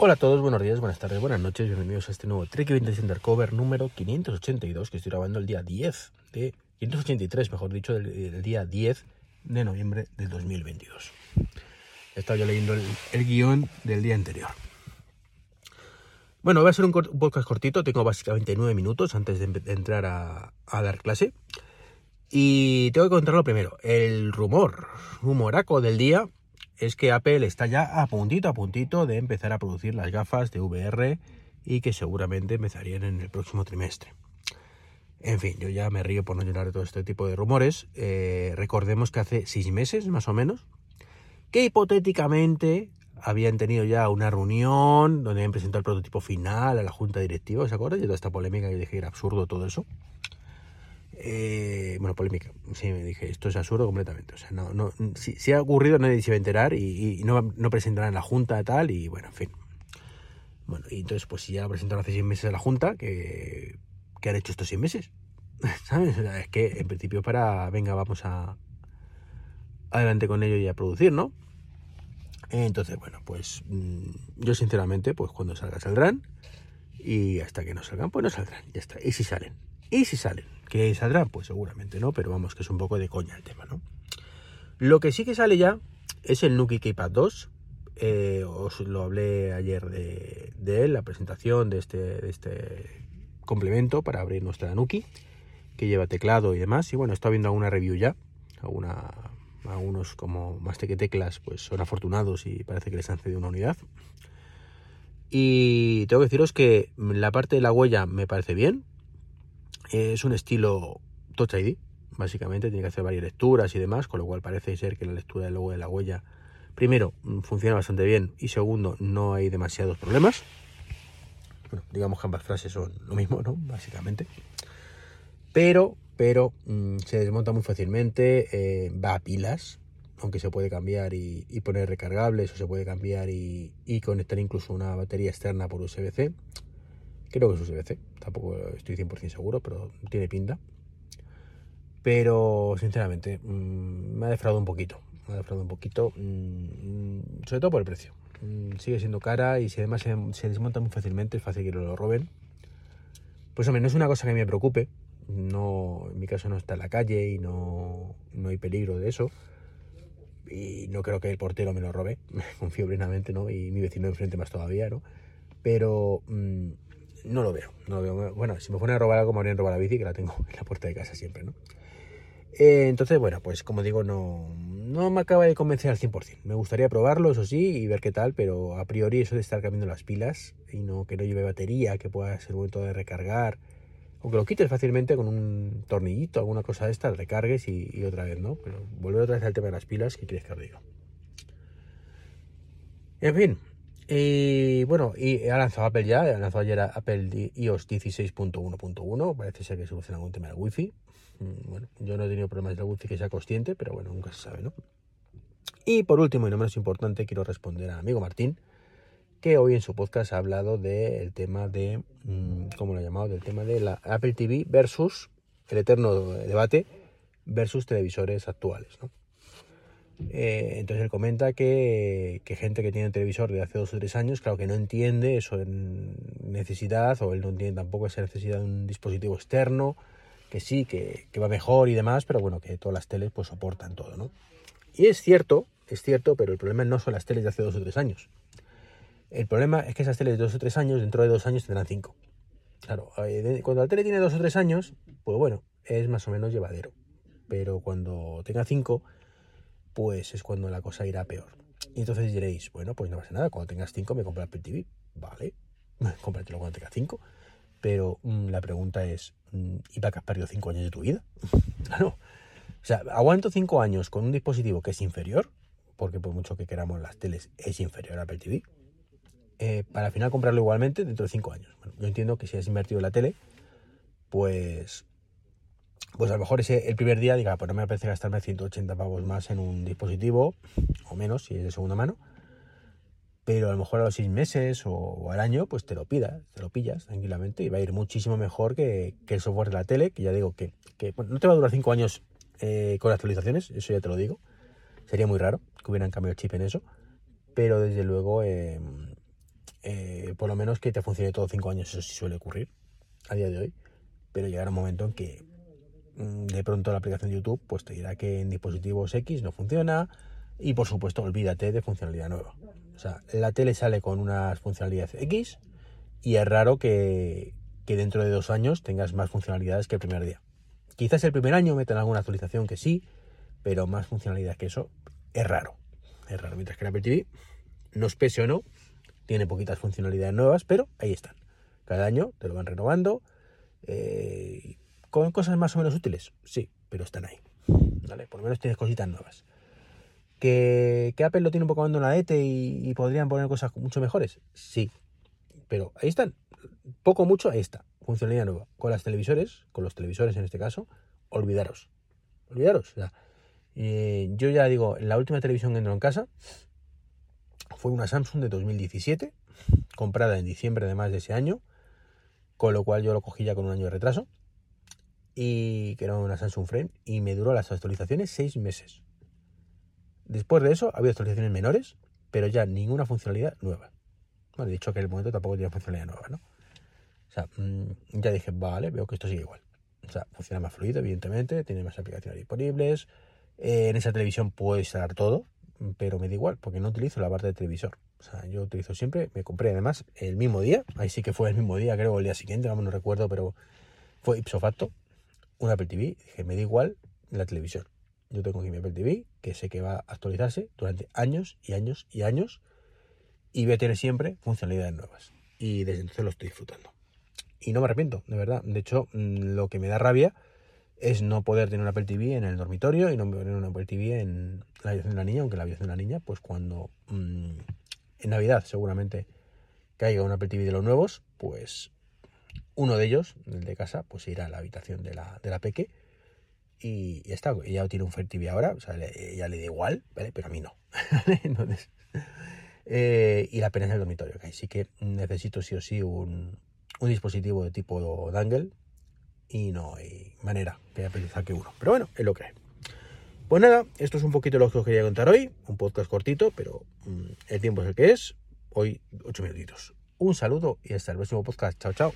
Hola a todos, buenos días, buenas tardes, buenas noches, bienvenidos a este nuevo Trek 20 Undercover número 582 que estoy grabando el día 10 de 583, mejor dicho, del, día 10 de noviembre del 2022. He estado yo leyendo el, guion del día anterior. Bueno, voy a ser un, podcast cortito, tengo básicamente 9 minutos antes de, entrar a, a, dar clase. Y tengo que contarlo primero. El rumor, rumoraco del día, es que Apple está ya a puntito, a puntito de empezar a producir las gafas de VR y que seguramente empezarían en el próximo trimestre. En fin, yo ya me río por no llorar de todo este tipo de rumores. Eh, recordemos que hace seis meses, más o menos, que hipotéticamente habían tenido ya una reunión donde habían presentado el prototipo final a la junta directiva, ¿se acuerdan? Y toda esta polémica que dije que era absurdo todo eso. Eh, bueno, polémica. Sí, me dije, esto es absurdo completamente. O sea, no, no, si, ha ocurrido nadie se va a enterar y, no, no presentarán la Junta tal y bueno, en fin. Bueno, y entonces pues si ya lo presentaron hace seis meses a la Junta, ¿qué, han hecho estos seis meses? ¿Sabes? es que en principio para, venga, vamos a adelante con ello y a producir, ¿no? Entonces, bueno, pues mm, yo sinceramente, pues cuando salga saldrán y hasta que no salgan, pues no saldrán, ya está. Y si salen, y si salen, ¿Que saldrán? Pues seguramente no, pero vamos, que es un poco de coña el tema, ¿no? Lo que sí que sale ya es el Nuki Keypad 2. Eh, os lo hablé ayer de, él, la presentación de este, este complemento para abrir nuestra Nuki, que lleva teclado y demás. Y bueno, está viendo alguna review ya, algunos como más que teclas, pues son afortunados y parece que les han cedido una unidad. Y tengo que deciros que la parte de la huella me parece bien, es un estilo Touch ID, básicamente, tiene que hacer varias lecturas y demás, con lo cual parece ser que la lectura del logo de la huella, primero, mm, funciona bastante bien y segundo, no hay demasiados problemas. Bueno, digamos que ambas frases son lo mismo, ¿no? Básicamente. Pero, pero mm, se desmonta muy fácilmente, eh, va a pilas, aunque se puede cambiar y, poner recargables o se puede cambiar y, y conectar incluso una batería externa por USB-C. Creo que es USB-C, tampoco estoy 100% seguro, pero tiene pinta. Pero sinceramente, mm, me ha defraudado un poquito. Me ha defraudado un poquito, mm, sobre todo por el precio. Mm, sigue siendo cara y si además se, desmonta muy fácilmente, es fácil que lo roben. Pues hombre, no es una cosa que me preocupe. No, en mi caso no está en la calle y no, no hay peligro de eso. Y no creo que el portero me lo robe. Confío plenamente, ¿no? Y mi vecino enfrente más todavía, ¿no? Pero no lo veo, no lo veo. Bueno, si me ponen a robar algo, me a robar la bici, que la tengo en la puerta de casa siempre, ¿no? Eh, entonces, bueno, pues como digo, no, no me acaba de convencer al 100%. Me gustaría probarlo, eso sí, y ver qué tal, pero a priori eso de estar cambiando las pilas y no que no lleve batería, que pueda ser momento de recargar, o que lo quites fácilmente con un tornillito, alguna cosa de estas, recargues y, y otra vez, ¿no? Pero volver otra vez al tema de las pilas, ¿qué quieres que os diga? En fin, y bueno, y ha lanzado Apple ya, ha lanzado ayer Apple iOS 16.1.1, parece ser que soluciona algún tema del wifi. Mm, bueno, yo no he tenido problemas del wifi que sea consciente, pero bueno, nunca se sabe, ¿no? Y por último y no menos importante, quiero responder al amigo Martín, que hoy en su podcast ha hablado del tema de, mm, ¿cómo lo ha llamado? Del tema de la Apple TV versus el eterno debate versus televisores actuales, ¿no? Eh, entonces él comenta que, gente que tiene un televisor de hace dos o tres años, claro que no entiende eso en necesidad, o él no entiende tampoco esa necesidad de un dispositivo externo, que sí, que, va mejor y demás, pero bueno, que todas las teles pues soportan todo, ¿no? Y es cierto, es cierto, pero el problema no son las teles de hace dos o tres años. El problema es que esas teles de dos o tres años, dentro de dos años tendrán cinco. Claro, eh, cuando la tele tiene dos o tres años, pues bueno, es más o menos llevadero. Pero cuando tenga cinco, pues es cuando la cosa irá peor. Y entonces diréis, bueno, pues no pasa nada, cuando tengas 5 me compras Apple TV. Vale, cómpratelo cuando tengas 5. Pero mm, la pregunta es, mm, ¿y para qué has perdido 5 años de tu vida? claro. O sea, aguanto 5 años con un dispositivo que es inferior, porque por mucho que queramos las teles es inferior a Apple TV, eh, para al final comprarlo igualmente dentro de 5 años. Bueno, yo entiendo que si has invertido en la tele, pues pues a lo mejor ese, el primer día diga, pues no me apetece gastarme 180 pavos más en un dispositivo, o menos si es de segunda mano, pero a lo mejor a los seis meses o, al año, pues te lo pidas, te lo pillas tranquilamente y va a ir muchísimo mejor que, el software de la tele, que ya digo que, no te va a durar cinco años eh, con actualizaciones, eso ya te lo digo, sería muy raro que hubieran cambiado el chip en eso, pero desde luego em, eh, por lo menos que te funcione todo cinco años, eso sí suele ocurrir a día de hoy, pero llegará un momento en que de pronto la aplicación de YouTube pues te dirá que en dispositivos X no funciona y por supuesto olvídate de funcionalidad nueva. O sea, la tele sale con unas funcionalidades X y es raro que, que dentro de dos años tengas más funcionalidades que el primer día. Quizás el primer año metan alguna actualización que sí, pero más funcionalidad que eso es raro. Es raro. Mientras que el Apple TV, no es pese o no, tiene poquitas funcionalidades nuevas, pero ahí están. Cada año te lo van renovando. Eh, con cosas más o menos útiles, sí, pero están ahí. ¿vale? Por lo menos tienes cositas nuevas. ¿Que, Apple lo tiene un poco abandonado y, y podrían poner cosas mucho mejores? Sí, pero ahí están. Poco mucho, ahí está. Funcionalidad nueva. Con las televisores, con los televisores en este caso, olvidaros. Olvidaros. Eh, yo ya digo, la última televisión que entró en casa fue una Samsung de 2017, comprada en diciembre además de ese año, con lo cual yo lo cogí ya con un año de retraso, y que era una Samsung Frame, y me duró las actualizaciones seis meses. Después de eso, había actualizaciones menores, pero ya ninguna funcionalidad nueva. Bueno, he dicho que en el momento tampoco tiene funcionalidad nueva, ¿no? O sea, mm, ya dije, vale, veo que esto sigue igual. O sea, funciona más fluido, evidentemente, tiene más aplicaciones disponibles. Eh, en esa televisión puedo instalar todo, pero me da igual, porque no utilizo la parte de televisor. O sea, yo utilizo siempre, me compré además el mismo día, ahí sí que fue el mismo día, creo, el día siguiente, vamos, no recuerdo, pero fue ipso facto, un Apple TV. Dije, me da igual la televisión. Yo tengo aquí mi Apple TV, que sé que va a actualizarse durante años y años y años, y voy a tener siempre funcionalidades nuevas. Y desde entonces lo estoy disfrutando. Y no me arrepiento, de verdad. De hecho, mm, lo que me da rabia es no poder tener un Apple TV en el dormitorio y no tener un Apple TV en la habitación de la niña, aunque la habitación de la niña, pues cuando mm, en Navidad seguramente caiga un Apple TV de los nuevos, pues uno de ellos, el de casa, pues irá a la habitación de la, de la peque y ya está, ella tiene un TV ahora, o sea, ya le da igual, ¿vale? Pero a mí no. Entonces, eh, y la pena es el dormitorio, así que necesito sí o sí un, un dispositivo de tipo dangle y no hay manera que haya que uno. Pero bueno, es lo que. Pues nada, esto es un poquito lo que os quería contar hoy. Un podcast cortito, pero mm, el tiempo es el que es. Hoy, ocho minutitos. Un saludo y hasta el próximo podcast. Chao, chao.